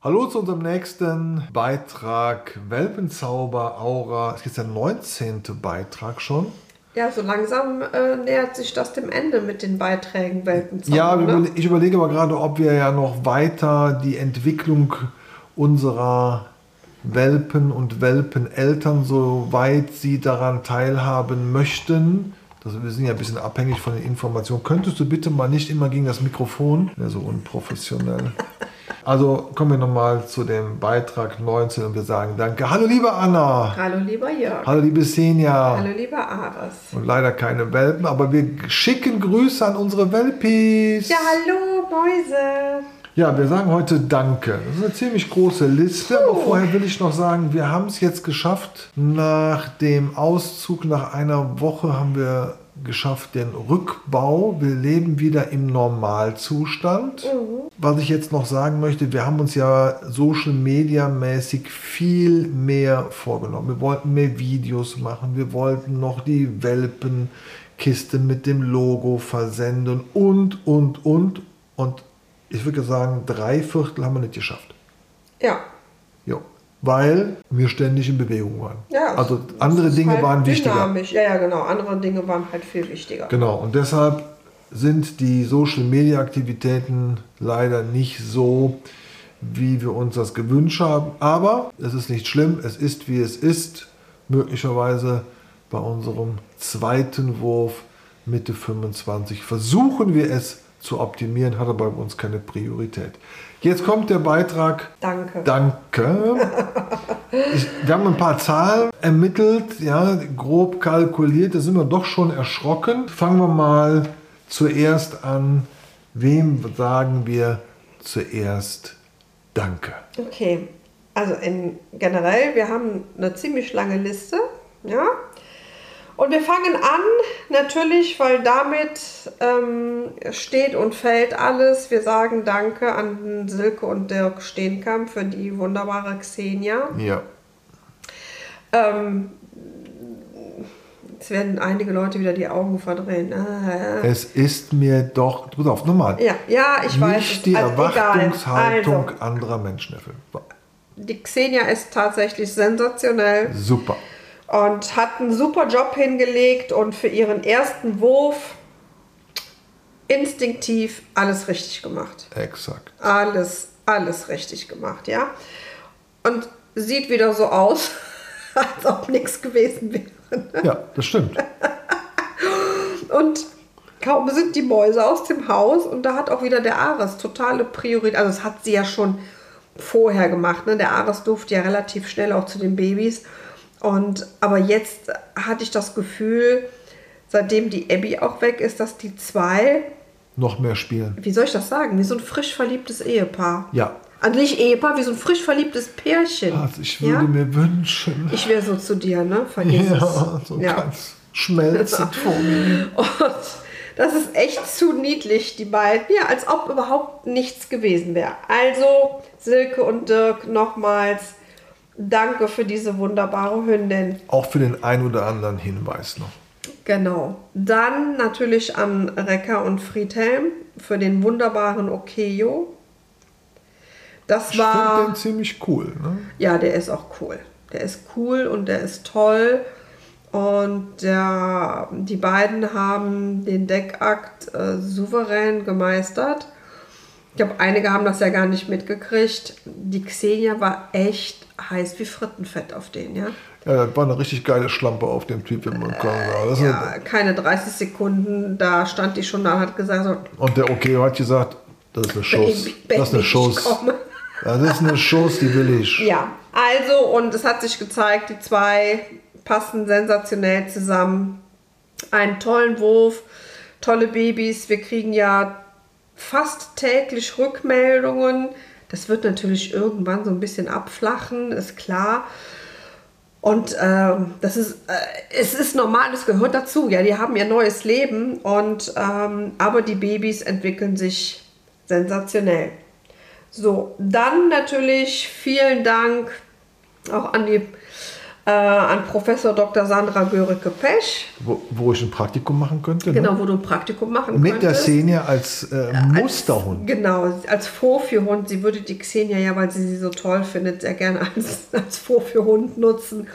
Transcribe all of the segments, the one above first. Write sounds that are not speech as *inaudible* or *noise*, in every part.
Hallo zu unserem nächsten Beitrag Welpenzauber Aura. Es ist der 19. Beitrag schon. Ja, so langsam äh, nähert sich das dem Ende mit den Beiträgen Welpenzauber. Ja, ne? ich überlege aber gerade, ob wir ja noch weiter die Entwicklung unserer Welpen und Welpeneltern, soweit sie daran teilhaben möchten. Das, wir sind ja ein bisschen abhängig von den Informationen. Könntest du bitte mal nicht immer gegen das Mikrofon? Ja, so unprofessionell. Also kommen wir nochmal zu dem Beitrag 19 und wir sagen Danke. Hallo liebe Anna. Hallo lieber Jörg. Hallo liebe Senja. Hallo lieber Ares. Und leider keine Welpen, aber wir schicken Grüße an unsere Welpis. Ja, hallo Mäuse. Ja, wir sagen heute Danke. Das ist eine ziemlich große Liste, aber vorher will ich noch sagen, wir haben es jetzt geschafft. Nach dem Auszug, nach einer Woche haben wir geschafft den Rückbau. Wir leben wieder im Normalzustand. Was ich jetzt noch sagen möchte, wir haben uns ja Social Media mäßig viel mehr vorgenommen. Wir wollten mehr Videos machen, wir wollten noch die Welpenkiste mit dem Logo versenden und, und, und. Und ich würde sagen, drei Viertel haben wir nicht geschafft. Ja. Jo. Weil wir ständig in Bewegung waren. ja also andere Dinge halt waren wichtiger. dynamisch. Ja, ja, genau. Andere Dinge waren halt viel wichtiger. Genau, und deshalb sind die Social Media Aktivitäten leider nicht so, wie wir uns das gewünscht haben. Aber es ist nicht schlimm, es ist wie es ist. Möglicherweise bei unserem zweiten Wurf Mitte 25 versuchen wir es zu optimieren, hat aber bei uns keine Priorität. Jetzt kommt der Beitrag Danke. Danke. *laughs* Ich, wir haben ein paar Zahlen ermittelt, ja, grob kalkuliert, da sind wir doch schon erschrocken. Fangen wir mal zuerst an. Wem sagen wir zuerst Danke? Okay, also in, generell, wir haben eine ziemlich lange Liste, ja. Und wir fangen an, natürlich, weil damit ähm, steht und fällt alles. Wir sagen Danke an Silke und Dirk Steenkamp für die wunderbare Xenia. Ja. Ähm, jetzt werden einige Leute wieder die Augen verdrehen. Ah, Es ist mir doch, pass auf, nochmal. ja, ja, ich weiß. Nicht die Also. Erwartungshaltung Also, anderer Menschen erfüllen. die Xenia ist tatsächlich sensationell. Super. Und hat einen super Job hingelegt und für ihren ersten Wurf instinktiv alles richtig gemacht. Exakt. Alles, alles richtig gemacht, ja. Und sieht wieder so aus, *laughs* als ob nichts gewesen wäre. Ja, das stimmt. Und kaum sind die Mäuse aus dem Haus und da hat auch wieder der Ares totale Priorität. Also das hat sie ja schon vorher gemacht. Ne? Der Ares durfte ja relativ schnell auch zu den Babys. Und aber jetzt hatte ich das Gefühl, seitdem die Abby auch weg ist, dass die zwei, Noch mehr spielen. wie soll ich das sagen, wie so ein frisch verliebtes Ehepaar. Ja. Also nicht Ehepaar, wie so ein frisch verliebtes Pärchen. Also ich würde ja? mir wünschen. Ich wäre so zu dir, ne? Vergiss Ja, es. so Ja. ganz schmelzend *laughs* vor mir. Und das ist echt zu niedlich, die beiden. Ja, als ob überhaupt nichts gewesen wäre. Also, Silke und Dirk, nochmals danke für diese wunderbare Hündin. Auch für den ein oder anderen Hinweis noch. Genau. Dann natürlich an Recker und Friedhelm für den wunderbaren Okeyo. Das finde war. den ziemlich cool. Ne? Ja, der ist auch cool. Der ist cool und der ist toll. Und der, die beiden haben den Deckakt äh, souverän gemeistert. Ich glaube, einige haben das ja gar nicht mitgekriegt. Die Xenia war echt heiß wie Frittenfett auf den, ja. Ja, das war eine richtig geile Schlampe auf dem Typ, wenn man kann sagen. Das ist Ja, keine 30 Sekunden, da stand die schon da und hat gesagt, so, und der Okeo hat gesagt, das ist eine Schuss. Das ist eine Schuss. komme. Das ist eine Schuss, die will ich. *laughs* Ja, also und es hat sich gezeigt, die zwei passen sensationell zusammen. Einen tollen Wurf, tolle Babys. Wir kriegen ja fast täglich Rückmeldungen. Das wird natürlich irgendwann so ein bisschen abflachen, ist klar. Und ähm, das ist, äh, es ist normal, es gehört dazu. Ja, die haben ihr neues Leben und ähm, aber die Babys entwickeln sich sensationell. So, dann natürlich vielen Dank auch an die äh, an Professor Dr. Sandra Görike-Pech. Wo, wo ich ein Praktikum machen könnte. Genau, ne? wo du ein Praktikum machen Mit der könntest. Xenia als äh, Musterhund. Genau, als Vorführhund. Sie würde die Xenia ja, weil sie sie so toll findet, sehr gerne als, als Vorführhund nutzen.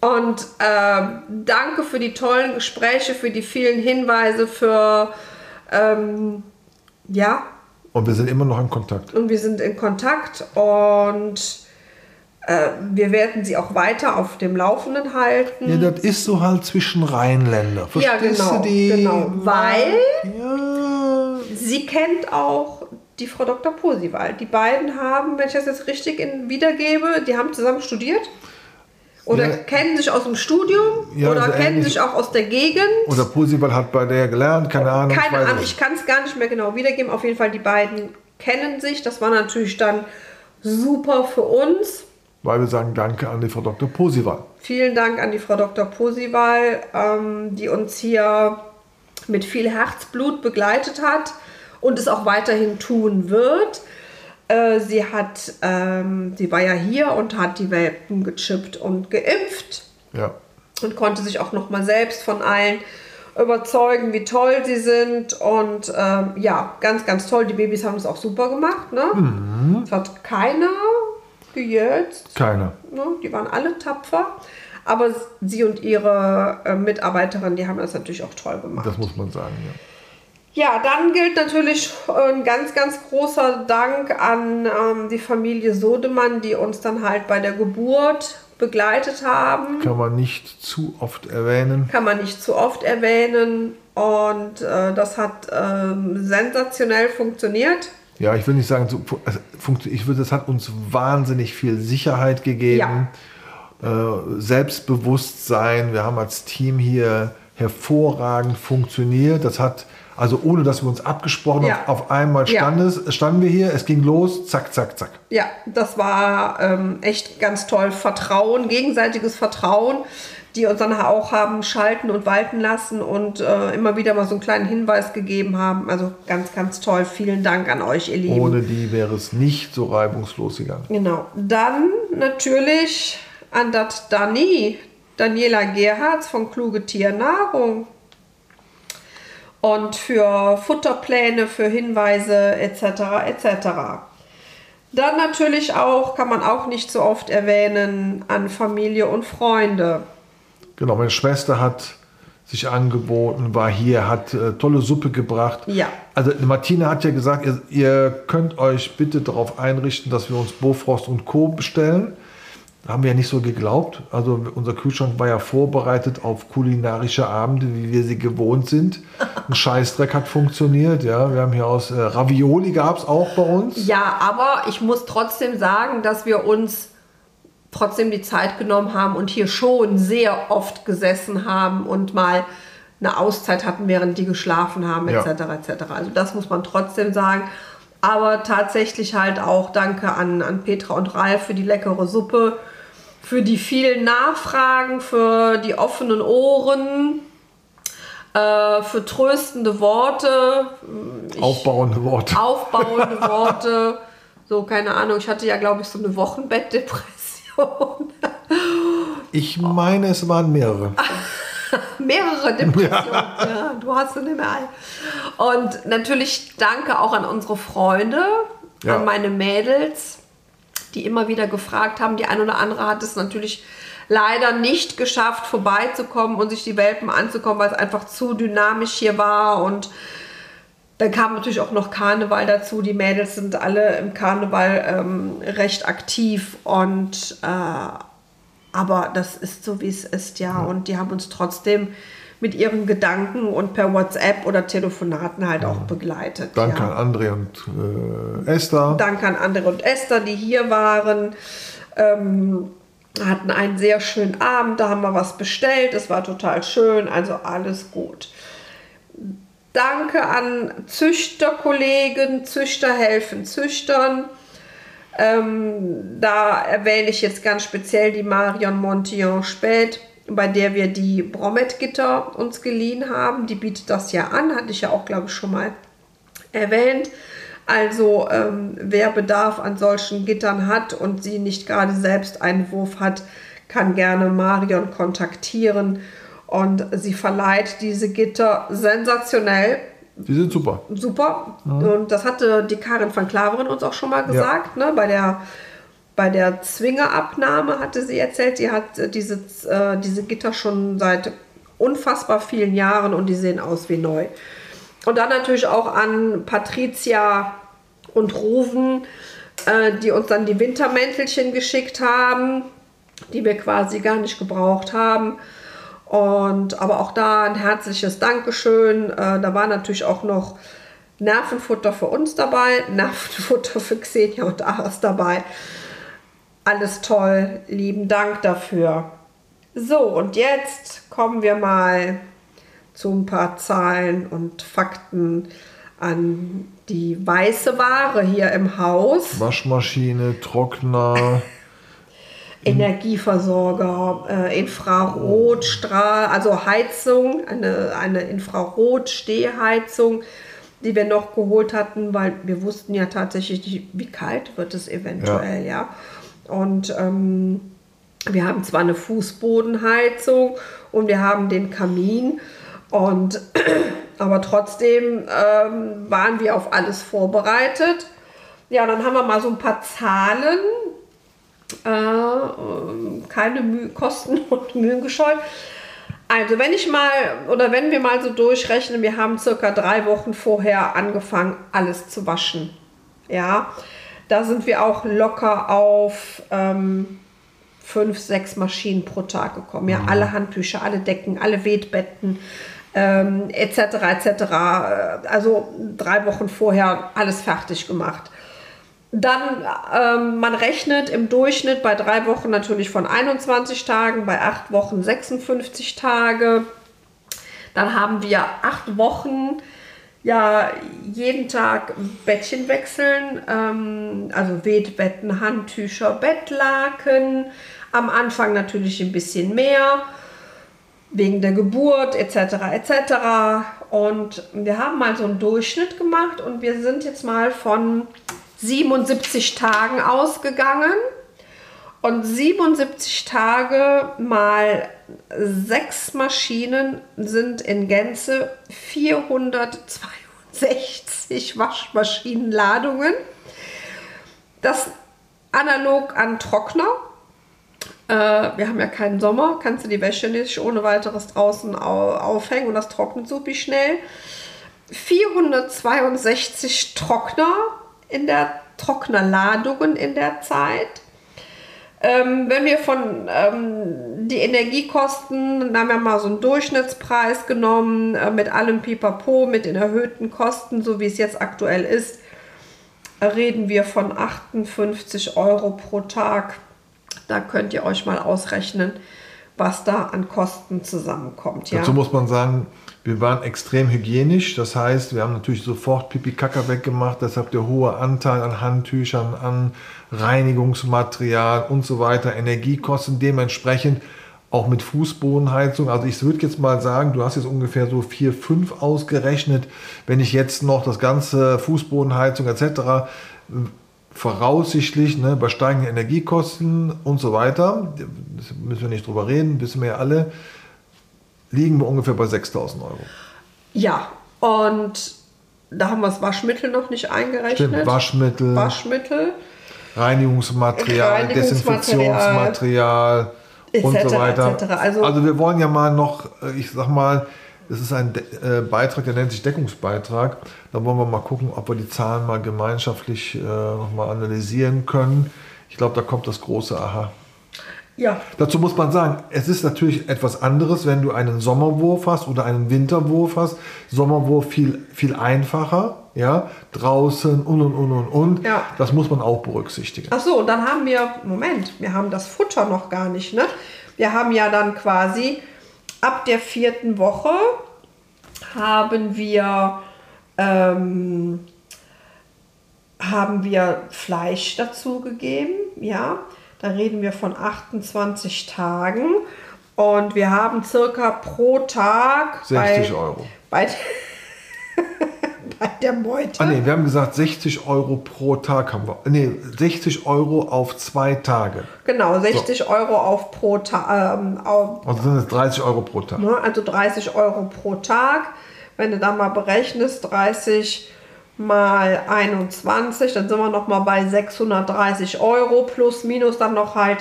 Und ähm, danke für die tollen Gespräche, für die vielen Hinweise, für ähm, ja, Und wir sind immer noch in Kontakt. und wir sind in Kontakt und äh, wir werden sie auch weiter auf dem Laufenden halten. Ja, das ist so halt zwischen Rheinländer. Ja, Verstehst genau, du die? genau. Weil Ja. sie kennt auch die Frau Dr. Posival. Die beiden haben, wenn ich das jetzt richtig in, wiedergebe, die haben zusammen studiert. Oder Ja. kennen sich aus dem Studium Ja, oder so kennen sich auch aus der Gegend. Oder Pusival hat bei der gelernt, keine Ahnung. Keine Ahnung, ich kann es gar nicht mehr genau wiedergeben. Auf jeden Fall, die beiden kennen sich. Das war natürlich dann super für uns. Weil wir sagen Danke an die Frau Dr. Posival. Vielen Dank an die Frau Dr. Posival, ähm, die uns hier mit viel Herzblut begleitet hat und es auch weiterhin tun wird. Äh, sie hat, ähm, sie war ja hier und hat die Welpen gechippt und geimpft Ja. und konnte sich auch noch mal selbst von allen überzeugen, wie toll sie sind. Und ähm, ja, ganz, ganz toll. Die Babys haben es auch super gemacht. Ne? Es hat keiner gejetzt. Keiner. Ne? Die waren alle tapfer. Aber sie und ihre äh, Mitarbeiterin, die haben das natürlich auch toll gemacht. Das muss man sagen, ja. Ja, dann gilt natürlich ein ganz, ganz großer Dank an ähm, die Familie Sodemann, die uns dann halt bei der Geburt begleitet haben. Kann man nicht zu oft erwähnen. Kann man nicht zu oft erwähnen. Und äh, das hat ähm, sensationell funktioniert. Ja, ich will nicht sagen, so, also, ich würde, das hat uns wahnsinnig viel Sicherheit gegeben, äh, Selbstbewusstsein. Wir haben als Team hier hervorragend funktioniert. Das hat, also ohne dass wir uns abgesprochen Ja. haben, auf einmal Ja. stand es, standen wir hier, es ging los, zack, zack, zack. Ja, das war ähm, echt ganz toll. Vertrauen, gegenseitiges Vertrauen, die uns dann auch haben schalten und walten lassen und äh, immer wieder mal so einen kleinen Hinweis gegeben haben. Also ganz, ganz toll. Vielen Dank an euch, ihr Lieben. Ohne die wäre es nicht so reibungslos gegangen. Genau. Dann natürlich an das Dani, Daniela Gerhards von Kluge Tiernahrung. Und für Futterpläne, für Hinweise etc. etc. Dann natürlich auch, kann man auch nicht so oft erwähnen, an Familie und Freunde. Genau, meine Schwester hat sich angeboten, war hier, hat äh, tolle Suppe gebracht. Ja. Also Martina hat ja gesagt, ihr, ihr könnt euch bitte darauf einrichten, dass wir uns Bofrost und Co. bestellen. Haben wir ja nicht so geglaubt. Also unser Kühlschrank war ja vorbereitet auf kulinarische Abende, wie wir sie gewohnt sind. Ein *laughs* Scheißdreck hat funktioniert. Ja, wir haben hier aus äh, Ravioli gab es auch bei uns. Ja, aber ich muss trotzdem sagen, dass wir uns trotzdem die Zeit genommen haben und hier schon sehr oft gesessen haben und mal eine Auszeit hatten, während die geschlafen haben, Ja. etc. etc. Also das muss man trotzdem sagen. Aber tatsächlich halt auch danke an, an Petra und Ralf für die leckere Suppe, für die vielen Nachfragen, für die offenen Ohren, äh, für tröstende Worte. Ich- Aufbauende Worte. aufbauende *laughs* Worte. So, keine Ahnung, ich hatte ja, glaube ich, so eine Wochenbettdepression. Ich meine, es waren mehrere. *laughs* Mehrere Depressionen. Ja. du hast nicht mehr. Und natürlich danke auch an unsere Freunde, Ja. an meine Mädels, die immer wieder gefragt haben. Die ein oder andere hat es natürlich leider nicht geschafft, vorbeizukommen und sich die Welpen anzukommen, weil es einfach zu dynamisch hier war und Dann kam natürlich auch noch Karneval dazu. Die Mädels sind alle im Karneval ähm, recht aktiv und äh, aber das ist so wie es ist, ja. Und die haben uns trotzdem mit ihren Gedanken und per WhatsApp oder Telefonaten halt auch begleitet. Danke ja. an André und äh, Esther. Danke an Andere und Esther, die hier waren. Ähm, hatten einen sehr schönen Abend, da haben wir was bestellt, es war total schön, also alles gut. Danke an Züchterkollegen, Züchter helfen Züchtern. Ähm, da erwähne ich jetzt ganz speziell die Marion Montillon Spät, bei der wir die Bromet-Gitter uns geliehen haben. Die bietet das ja an, hatte ich ja auch, glaube ich, schon mal erwähnt. Also ähm, wer Bedarf an solchen Gittern hat und sie nicht gerade selbst einen Wurf hat, kann gerne Marion kontaktieren und sie verleiht diese Gitter sensationell. Die sind super. Super. Und das hatte die Karin van Klaveren uns auch schon mal gesagt, ne? Bei der bei der Zwingerabnahme hatte sie erzählt, sie hat äh, diese, äh, diese Gitter schon seit unfassbar vielen Jahren und die sehen aus wie neu. Und dann natürlich auch an Patricia und Ruven, äh, die uns dann die Wintermäntelchen geschickt haben, die wir quasi gar nicht gebraucht haben. Und aber auch da ein herzliches Dankeschön. Äh, da war natürlich auch noch Nervenfutter für uns dabei, *laughs* Nervenfutter für Xenia und Aras dabei. Alles toll, lieben Dank dafür. So, und jetzt kommen wir mal zu ein paar Zahlen und Fakten an die weiße Ware hier im Haus. Waschmaschine, Trockner. *laughs* Energieversorger, äh, Infrarotstrahl, also Heizung, eine, eine Infrarot-Stehheizung, die wir noch geholt hatten, weil wir wussten ja tatsächlich, wie kalt wird es eventuell, ja. ja. Und ähm, wir haben zwar eine Fußbodenheizung und wir haben den Kamin und *clears throat* aber trotzdem ähm, waren wir auf alles vorbereitet. Ja, dann haben wir mal so ein paar Zahlen, äh, keine Mühe, Kosten *laughs* und Mühen gescheut. Also wenn ich mal oder wenn wir mal so durchrechnen, wir haben circa drei Wochen vorher angefangen, alles zu waschen. Ja, da sind wir auch locker auf ähm, fünf, sechs Maschinen pro Tag gekommen. Ja, mhm. alle Handtücher, alle Decken, alle Wetbetten, ähm, etc. etc. Also drei Wochen vorher alles fertig gemacht. Dann, ähm, man rechnet im Durchschnitt bei drei Wochen natürlich von 21 Tagen, bei acht Wochen 56 Tage. Dann haben wir acht Wochen ja jeden Tag Bettchen wechseln, ähm, also Wetbetten, Handtücher, Bettlaken. Am Anfang natürlich ein bisschen mehr wegen der Geburt etc. etc. Und wir haben mal so einen Durchschnitt gemacht und wir sind jetzt mal von 77 Tagen ausgegangen. Und 77 Tage mal sechs Maschinen sind in Gänze 462 Waschmaschinenladungen. Das analog an Trockner. Äh, wir haben ja keinen Sommer, kannst du die Wäsche nicht ohne weiteres draußen aufhängen und das trocknet so wie schnell. 462 Trockner in der Trocknerladungen in der Zeit. Ähm, wenn wir von ähm, die Energiekosten, dann haben wir mal so einen Durchschnittspreis genommen, äh, mit allem Pipapo, mit den erhöhten Kosten, so wie es jetzt aktuell ist, reden wir von 58 Euro pro Tag. Da könnt ihr euch mal ausrechnen, was da an Kosten zusammenkommt. Ja? Dazu muss man sagen, wir waren extrem hygienisch, das heißt, wir haben natürlich sofort Pipi-Kaka weggemacht, deshalb der hohe Anteil an Handtüchern, an Reinigungsmaterial und so weiter, Energiekosten dementsprechend auch mit Fußbodenheizung. Also ich würde jetzt mal sagen, du hast jetzt ungefähr so 4, 5 ausgerechnet. Wenn ich jetzt noch das ganze Fußbodenheizung etc. voraussichtlich ne, bei steigenden Energiekosten und so weiter, das müssen wir nicht drüber reden, wissen wir ja alle, liegen wir ungefähr bei 6000 Euro. Ja, und da haben wir das Waschmittel noch nicht eingerechnet. Stimmt, Waschmittel. Waschmittel. Reinigungsmaterial, Reinigungsmaterial Desinfektionsmaterial und so weiter. Also, also, wir wollen ja mal noch, äh, ich sag mal, es ist ein De äh, Beitrag, der nennt sich Deckungsbeitrag. Da wollen wir mal gucken, ob wir die Zahlen mal gemeinschaftlich äh, nochmal analysieren können. Ich glaube, da kommt das große Aha. Ja. Dazu muss man sagen, es ist natürlich etwas anderes, wenn du einen Sommerwurf hast oder einen Winterwurf hast. Sommerwurf viel, viel einfacher, ja, draußen und und und und und. Ja. Das muss man auch berücksichtigen. Ach so, und dann haben wir, Moment, wir haben das Futter noch gar nicht, ne? Wir haben ja dann quasi ab der vierten Woche haben wir ähm, haben wir Fleisch dazugegeben, ja. Da reden wir von 28 Tagen. Und wir haben circa pro Tag 60 bei, Euro. Bei, *laughs* bei der Meute. Ah nee, wir haben gesagt 60 Euro pro Tag haben wir. Nee, 60 Euro auf zwei Tage. Genau, 60 Euro auf pro Tag. Ähm, Also sind es 30 Euro pro Tag. ne, also 30 Euro pro Tag. Wenn du da mal berechnest, 30 mal 21, dann sind wir noch mal bei 630 Euro plus minus dann noch halt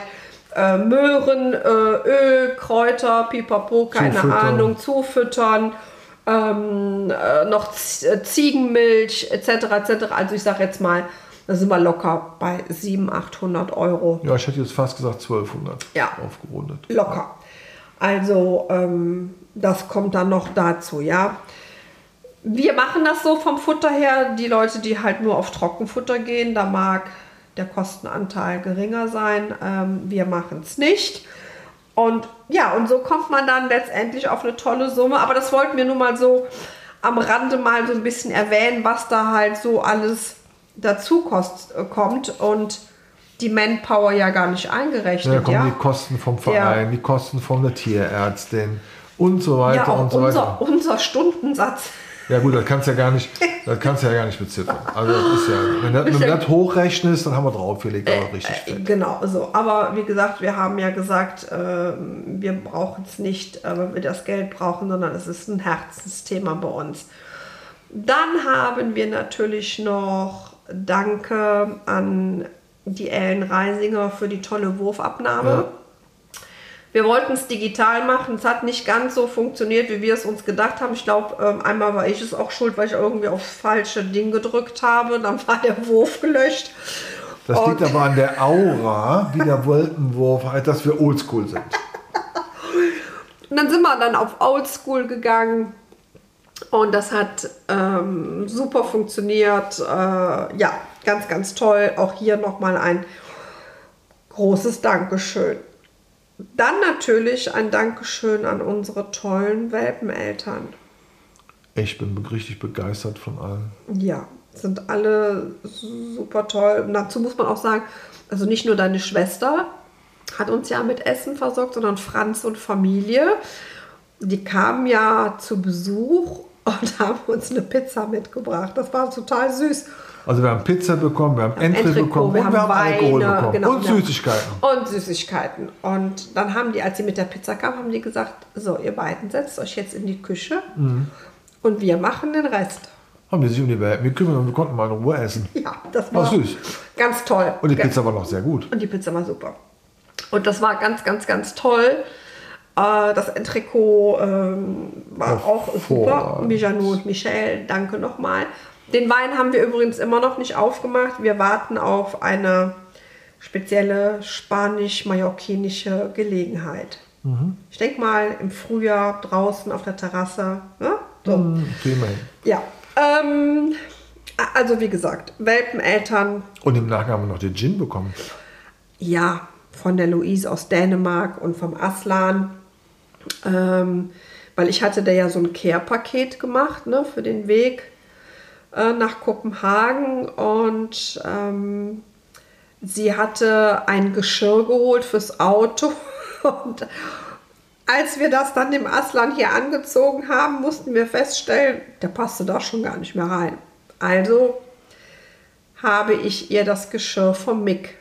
äh, Möhren, äh, Öl, Kräuter, Pipapo, keine Zufüttern. Ahnung, zufüttern, ähm, äh, noch äh, Ziegenmilch etc. etc. Also ich sage jetzt mal, da sind wir locker bei 700, 800 Euro. Ja, ich hätte jetzt fast gesagt 1200 Ja. aufgerundet. Locker. Also ähm, das kommt dann noch dazu, ja. Wir machen das so vom Futter her. Die Leute, die halt nur auf Trockenfutter gehen, da mag der Kostenanteil geringer sein. Ähm, wir machen es nicht. Und ja, und so kommt man dann letztendlich auf eine tolle Summe. Aber das wollten wir nun mal so am Rande mal so ein bisschen erwähnen, was da halt so alles dazu kost, äh, kommt und die Manpower ja gar nicht Ja, eingerechnet. da kommen Ja, die Kosten vom Verein, die Kosten von der Tierärztin und so weiter ja und so weiter. unser, unser Stundensatz. Ja gut, das kannst du ja gar nicht, das kannst ja gar nicht beziffern. Also das ist ja, wenn du, wenn du ja- das hochrechnest, dann haben wir draufgelegt, aber richtig Äh, fett. Genau, so. Aber wie gesagt, wir haben ja gesagt, ähm, wir brauchen es nicht, äh, weil wir das Geld brauchen, sondern es ist ein Herzensthema bei uns. Dann haben wir natürlich noch Danke an die Ellen Reisinger für die tolle Wurfabnahme. Ja. Wir wollten es digital machen. Es hat nicht ganz so funktioniert, wie wir es uns gedacht haben. Ich glaube, ähm, einmal war ich es auch schuld, weil ich irgendwie aufs falsche Ding gedrückt habe. Dann war der Wurf gelöscht. Das Und- liegt aber an der Aura, wie der Wolkenwurf, halt, dass wir oldschool sind. *laughs* Und dann sind wir dann auf Oldschool gegangen und das hat ähm, super funktioniert. Äh, ja, ganz, ganz toll. Auch hier nochmal ein großes Dankeschön. Dann natürlich ein Dankeschön an unsere tollen Welpeneltern. Ich bin richtig begeistert von allen. Ja, sind alle super toll. Und dazu muss man auch sagen, also nicht nur deine Schwester hat uns ja mit Essen versorgt, sondern Franz und Familie. Die kamen ja zu Besuch *laughs* und haben uns eine Pizza mitgebracht. Das war total süß. Also wir haben Pizza bekommen, wir haben Entrecot, bekommen wir und haben wir haben Alkohol Weine, bekommen genau, und Süßigkeiten. Und Süßigkeiten. Und dann haben die, als sie mit der Pizza kamen, haben die gesagt, so, ihr beiden setzt euch jetzt in die Küche Mhm. und wir machen den Rest. Haben die sich um die Welt gekümmert und wir konnten mal in Ruhe essen. *laughs* Ja, das War war süß. ganz toll. Und die Pizza war noch sehr gut. Und die Pizza war super. Und das war ganz, ganz, ganz toll. Äh, Das Entrecot ähm, war auch super. Mijanou und Michel, danke nochmal. Den Wein haben wir übrigens immer noch nicht aufgemacht. Wir warten auf eine spezielle spanisch-mallorquinische Gelegenheit. Mhm. Ich denke mal im Frühjahr draußen auf der Terrasse. Ne? So. Hm, Prima. Ja. Ähm, also wie gesagt, Welpeneltern Und im Nachgang haben wir noch den Gin bekommen. ja, von der Louise aus Dänemark und vom Aslan. Ähm, weil ich hatte da ja so ein Care-Paket gemacht ne, für den Weg äh, nach Kopenhagen und ähm, sie hatte ein Geschirr geholt fürs Auto *laughs* und als wir das dann dem Aslan hier angezogen haben, mussten wir feststellen, der passte da schon gar nicht mehr rein. Also habe ich ihr das Geschirr vom Mick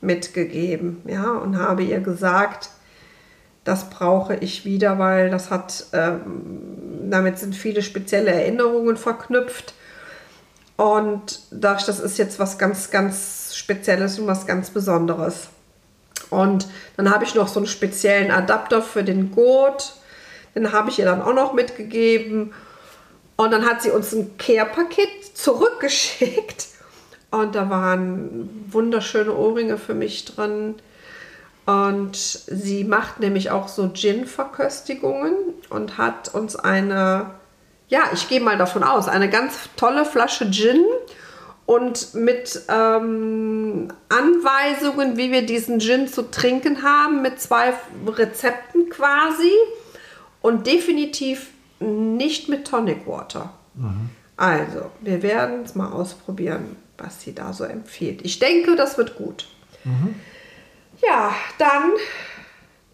mitgegeben, ja, und habe ihr gesagt, das brauche ich wieder, weil das hat, ähm, damit sind viele spezielle Erinnerungen verknüpft. Und dadurch, das ist jetzt was ganz, ganz Spezielles und was ganz Besonderes. Und dann habe ich noch so einen speziellen Adapter für den Gurt. Den habe ich ihr dann auch noch mitgegeben. Und dann hat sie uns ein Care-Paket zurückgeschickt. Und da waren wunderschöne Ohrringe für mich drin. Und sie macht nämlich auch so Gin-Verköstigungen und hat uns eine, ja, ich gehe mal davon aus, eine ganz tolle Flasche Gin und mit ähm, Anweisungen, wie wir diesen Gin zu trinken haben, mit zwei Rezepten quasi und definitiv nicht mit Tonic Water. Also, wir werden es mal ausprobieren, was sie da so empfiehlt. Ich denke, das wird gut. Ja, dann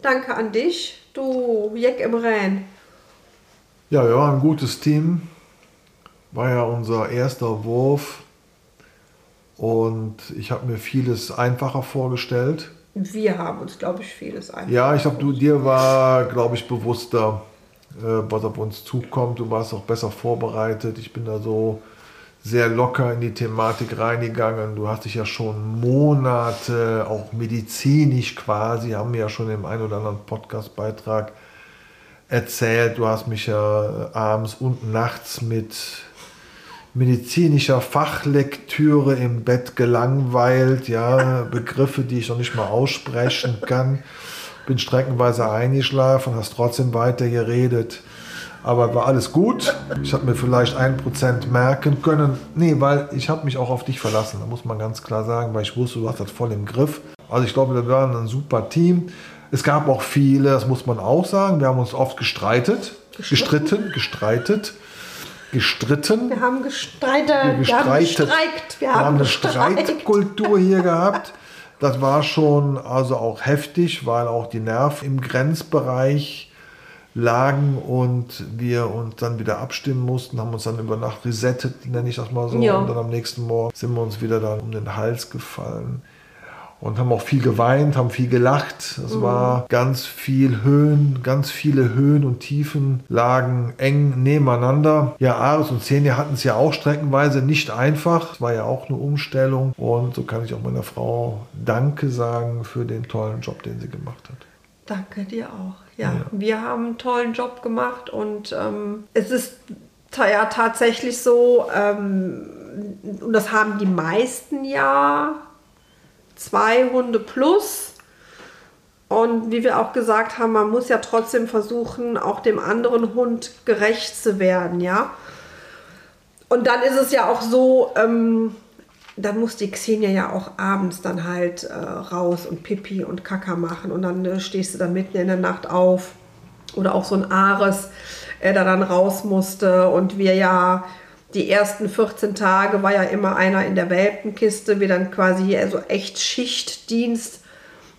danke an dich, du Jeck im Rhein. Ja, ja, ein gutes Team. War ja unser erster Wurf und ich habe mir vieles einfacher vorgestellt. Wir haben uns, glaube ich, vieles einfacher Ja, ich glaube, du dir war, glaube ich, bewusster, äh, was auf uns zukommt. Du warst auch besser vorbereitet. Ich bin da so sehr locker in die Thematik reingegangen. Du hast dich ja schon Monate, auch medizinisch quasi, haben wir ja schon im einen oder anderen Podcastbeitrag erzählt. Du hast mich ja abends und nachts mit medizinischer Fachlektüre im Bett gelangweilt, ja, *laughs* Begriffe, die ich noch nicht mal aussprechen kann. Bin streckenweise eingeschlafen, hast trotzdem weiter geredet. Aber war alles gut. Ich habe mir vielleicht ein Prozent merken können. Nee, weil ich habe mich auch auf dich verlassen. Da muss man ganz klar sagen, weil ich wusste, du hast das voll im Griff. Also ich glaube, wir waren ein super Team. Es gab auch viele, das muss man auch sagen. Wir haben uns oft gestreitet, gestritten, gestreitet gestritten. Wir haben gestreitet, wir, wir haben gestreikt, wir, wir haben, eine Streitkultur hier gehabt. Das war schon also auch heftig, weil auch die Nerven im Grenzbereich lagen und wir uns dann wieder abstimmen mussten, haben uns dann über Nacht resettet, nenne ich das mal so. Ja. Und dann am nächsten Morgen sind wir uns wieder dann um den Hals gefallen und haben auch viel geweint, haben viel gelacht. Es mhm. war ganz viel Höhen, ganz viele Höhen und Tiefen lagen eng nebeneinander. Ja, Ares und Xenia hatten es ja auch streckenweise nicht einfach. Es war ja auch eine Umstellung und so kann ich auch meiner Frau Danke sagen für den tollen Job, den sie gemacht hat. Danke dir auch. Ja, ja. wir haben einen tollen Job gemacht und ähm, es ist ja tatsächlich so, ähm, und das haben die meisten ja zwei Hunde plus. Und wie wir auch gesagt haben, man muss ja trotzdem versuchen, auch dem anderen Hund gerecht zu werden, ja. Und dann ist es ja auch so, ähm, dann muss die Xenia ja auch abends dann halt äh, raus und Pipi und Kaka machen und dann äh, stehst du dann mitten in der Nacht auf. Oder auch so ein Ares, der dann raus musste und wir ja die ersten 14 Tage war ja immer einer in der Welpenkiste, wir dann quasi also echt Schichtdienst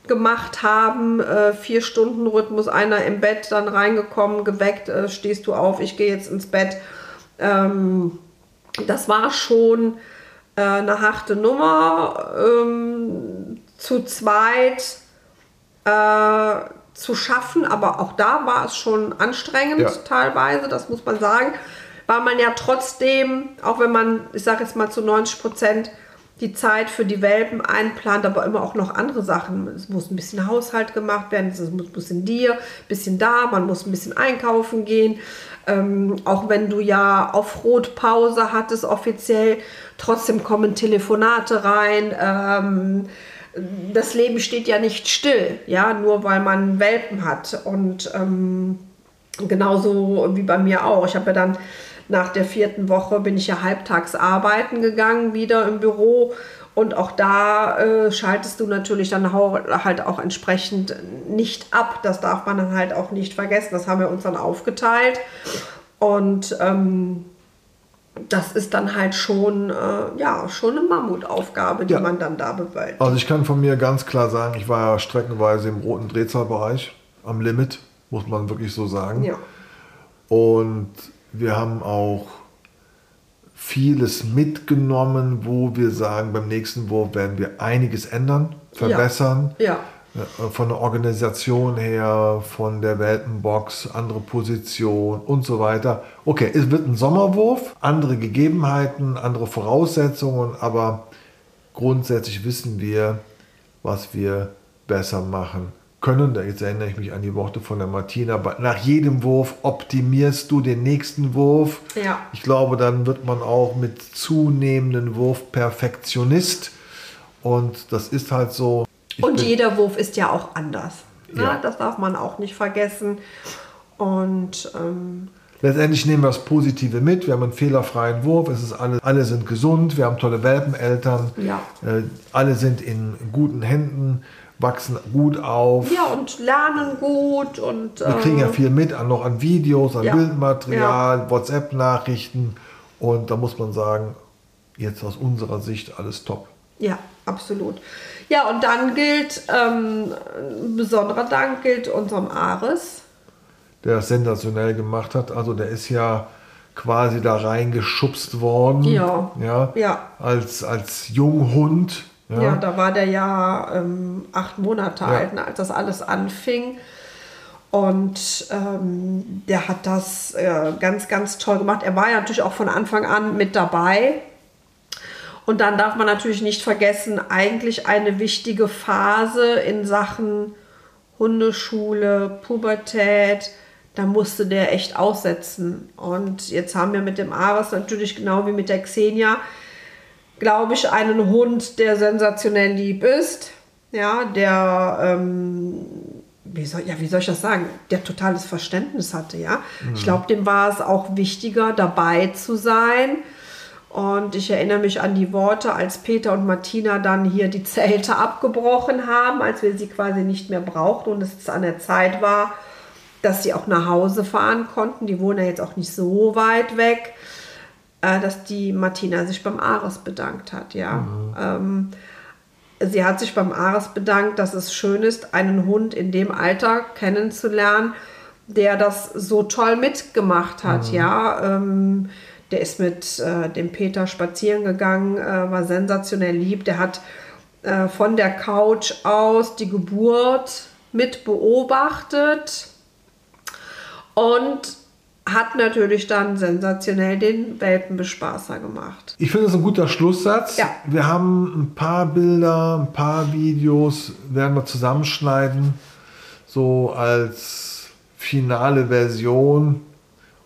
gemacht haben, äh, vier Stunden Rhythmus, einer im Bett dann reingekommen, geweckt, äh, stehst du auf, ich gehe jetzt ins Bett. Ähm, das war schon äh, eine harte Nummer. Ähm, zu zweit äh, zu schaffen, aber auch da war es schon anstrengend ja. teilweise, das muss man sagen war man ja trotzdem, auch wenn man, ich sage jetzt mal zu 90 Prozent, die Zeit für die Welpen einplant, aber immer auch noch andere Sachen. Es muss ein bisschen Haushalt gemacht werden, es muss ein bisschen dir, ein bisschen da, man muss ein bisschen einkaufen gehen. Ähm, auch wenn du ja auf Rotpause hattest offiziell, trotzdem kommen Telefonate rein. Ähm, das Leben steht ja nicht still, ja, nur weil man Welpen hat. Und ähm, genauso wie bei mir auch. Ich habe ja dann nach der vierten Woche bin ich ja halbtags arbeiten gegangen, wieder im Büro. Und auch da äh, schaltest du natürlich dann halt auch entsprechend nicht ab. Das darf man dann halt auch nicht vergessen. Das haben wir uns dann aufgeteilt. Und ähm, das ist dann halt schon, äh, ja, schon eine Mammutaufgabe, die ja. man dann da bewältigt. Also ich kann von mir ganz klar sagen, ich war ja streckenweise im roten Drehzahlbereich, am Limit, muss man wirklich so sagen. Ja. Und wir haben auch vieles mitgenommen, wo wir sagen, beim nächsten Wurf werden wir einiges ändern, verbessern. Ja. ja. Äh, von der Organisation her, von der Weltenbox, andere Position und so weiter. Okay, es wird ein Sommerwurf, andere Gegebenheiten, andere Voraussetzungen, aber grundsätzlich wissen wir, was wir besser machen können. Da jetzt erinnere ich mich an die Worte von der Martina. Nach jedem Wurf optimierst du den nächsten Wurf. Ja. Ich glaube, dann wird man auch mit zunehmendem Wurf Perfektionist. Und das ist halt so. Und jeder Wurf ist ja auch anders. Ne? Ja. Das darf man auch nicht vergessen. Und ähm Letztendlich nehmen wir das Positive mit. Wir haben einen fehlerfreien Wurf. Es ist alle, alle sind gesund. Wir haben tolle Welpeneltern. Ja. Äh, alle sind in guten Händen wachsen gut auf. Ja, und lernen gut. Und, Wir kriegen ja äh, viel mit, an, noch an Videos, an ja, Bildmaterial, ja. WhatsApp-Nachrichten. Und da muss man sagen, jetzt aus unserer Sicht alles top. Ja, absolut. Ja, und dann gilt, ähm, ein besonderer Dank gilt unserem Ares. Der das sensationell gemacht hat. Also der ist ja quasi da reingeschubst worden. Ja. Ja. Ja. Als, als Junghund. Ja. Ja, da war der ja ähm, acht Monate Ja. alt, ne, als das alles anfing. Und ähm, der hat das äh, ganz, ganz toll gemacht. Er war ja natürlich auch von Anfang an mit dabei. Und dann darf man natürlich nicht vergessen, eigentlich eine wichtige Phase in Sachen Hundeschule, Pubertät, da musste der echt aussetzen. Und jetzt haben wir mit dem Ares natürlich genau wie mit der Xenia, glaube ich, einen Hund, der sensationell lieb ist. Ja, der, ähm, wie, soll, ja, wie soll ich das sagen, der totales Verständnis hatte, ja. Ich glaube, dem war es auch wichtiger, dabei zu sein. Und ich erinnere mich an die Worte, als Peter und Martina dann hier die Zelte abgebrochen haben, als wir sie quasi nicht mehr brauchten und es an der Zeit war, dass sie auch nach Hause fahren konnten. Die wohnen ja jetzt auch nicht so weit weg, äh, dass die Martina sich beim Ares bedankt hat, ja. Ähm, sie hat sich beim Ares bedankt, dass es schön ist, einen Hund in dem Alter kennenzulernen, der das so toll mitgemacht hat, ja. Ähm, der ist mit äh, dem Peter spazieren gegangen, äh, war sensationell lieb. Der hat äh, von der Couch aus die Geburt mit beobachtet und hat natürlich dann sensationell den Welpenbespaßer gemacht. Ich finde das ein guter Schlusssatz. Ja. Wir haben ein paar Bilder, ein paar Videos, werden wir zusammenschneiden, so als finale Version.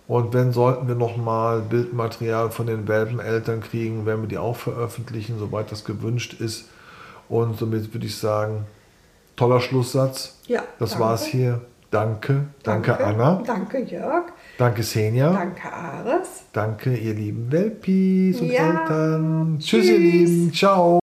Und wenn sollten wir nochmal Bildmaterial von den Welpeneltern kriegen, werden wir die auch veröffentlichen, soweit das gewünscht ist. Und somit würde ich sagen, toller Schlusssatz. Ja, Das danke. war's hier. Danke. Danke, Anna. Danke, Jörg. Danke, Senja. Danke, Ares. Danke, ihr lieben Welpis und Ja. Eltern. Tschüss, ihr Tschüss. Lieben. Ciao.